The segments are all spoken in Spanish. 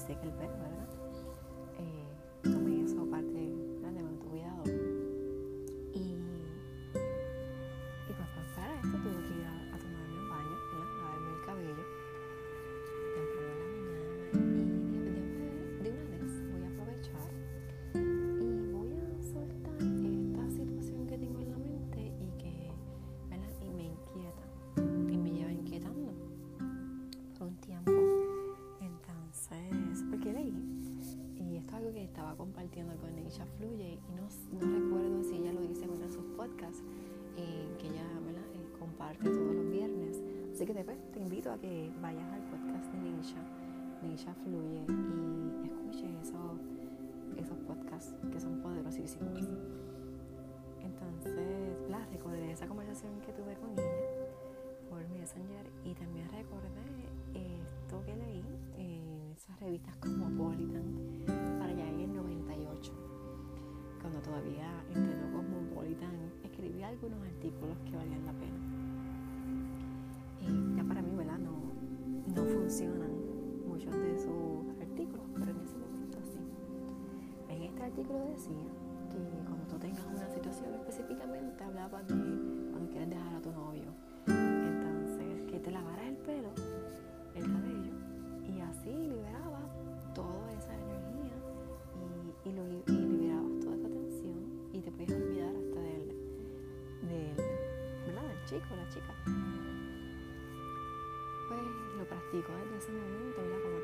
seque el pelo, algo que estaba compartiendo con Neisha Fluye, y no, recuerdo si ella lo dice en uno de sus podcasts, eh, que ella. Eh, comparte todos los viernes. Así que después te invito a que vayas al podcast de Neisha, Neisha Fluye, y escuches esos, esos podcasts que son poderosísimos. Entonces, la recordé esa conversación que tuve con ella por Messenger y también recordé esto que leí en esas revistas Cosmopolitan algunos artículos que valían la pena. Y ya para mí, ¿verdad? No, no funcionan muchos de sus artículos, pero en ese momento sí. En este artículo decía que cuando tú tengas una situación específicamente hablaba de cuando quieres dejar a tu novio. Entonces, que te lavaras el pelo, el cabello, chico, la chica. Pues lo practico desde ese momento, ¿verdad? Cuando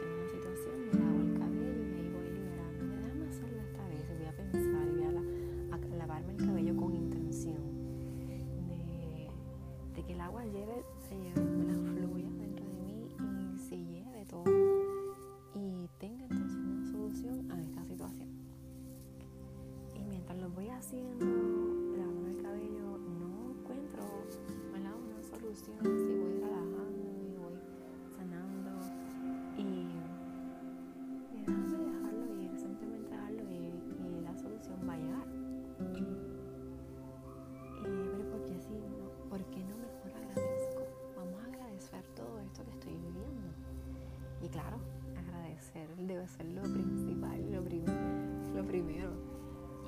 primero.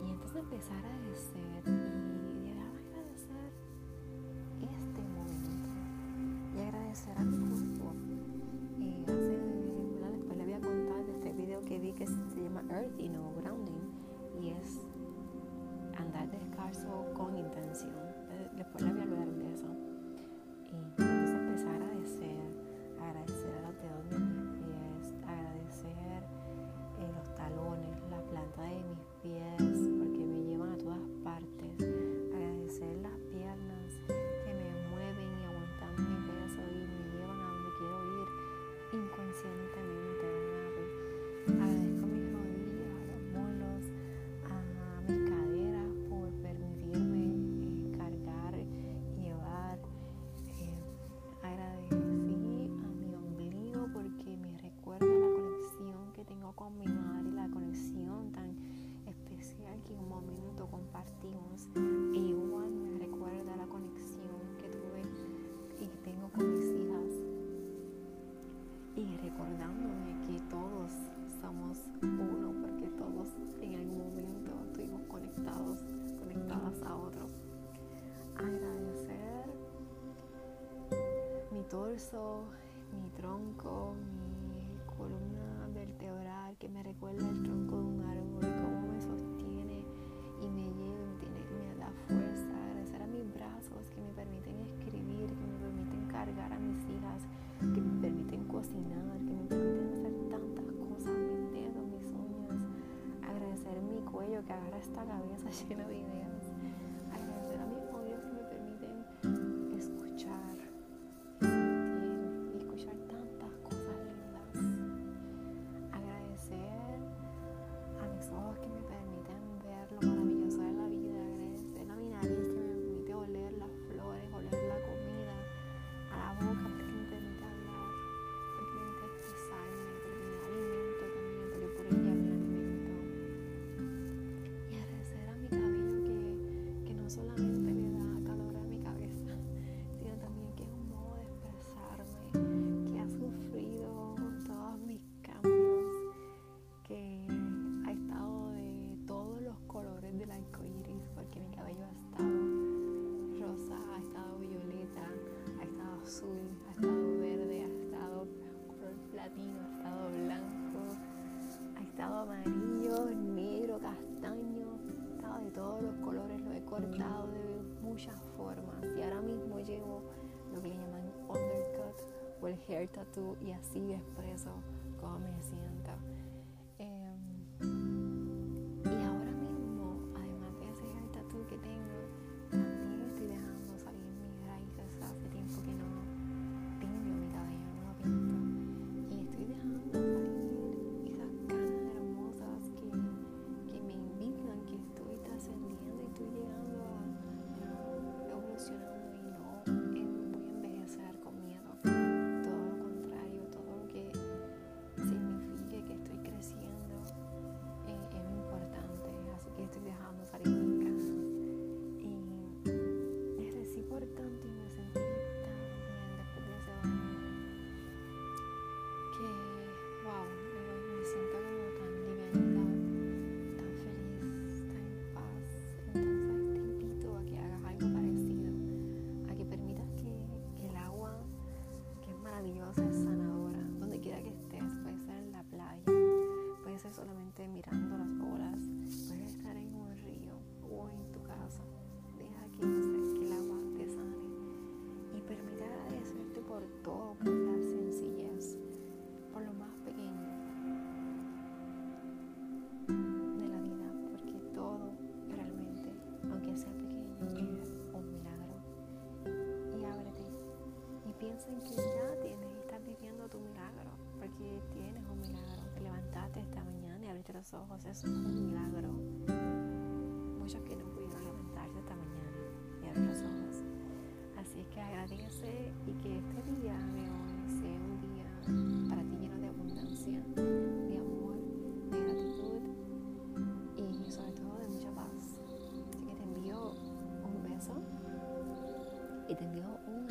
Y entonces empezar a agradecer y déjame agradecer este momento. Y agradecer a mi cuerpo. Eh, hace, ¿verdad? después le voy a contar de este video que vi que se llama Earth y no Grounding. Y es andar descalzo con torso, mi tronco, mi columna vertebral que me recuerda el tronco de un árbol, cómo me sostiene y me lleva y me da fuerza. Agradecer a mis brazos que me permiten escribir, que me permiten cargar a mis hijas, que me permiten cocinar, que me permiten hacer tantas cosas, mis dedos, mis uñas. Agradecer mi cuello que agarra esta cabeza llena de ideas. solamente. cortado de muchas formas y ahora mismo llevo lo que le llaman undercut o el hair tattoo y así expreso cómo me siento. Es un milagro. Muchos que no pudieron levantarse esta mañana y abrir los ojos. Así que agradece y que este día de hoy sea un día para ti lleno de abundancia, de amor, de gratitud y sobre todo de mucha paz. Así que te envío un beso y te envío un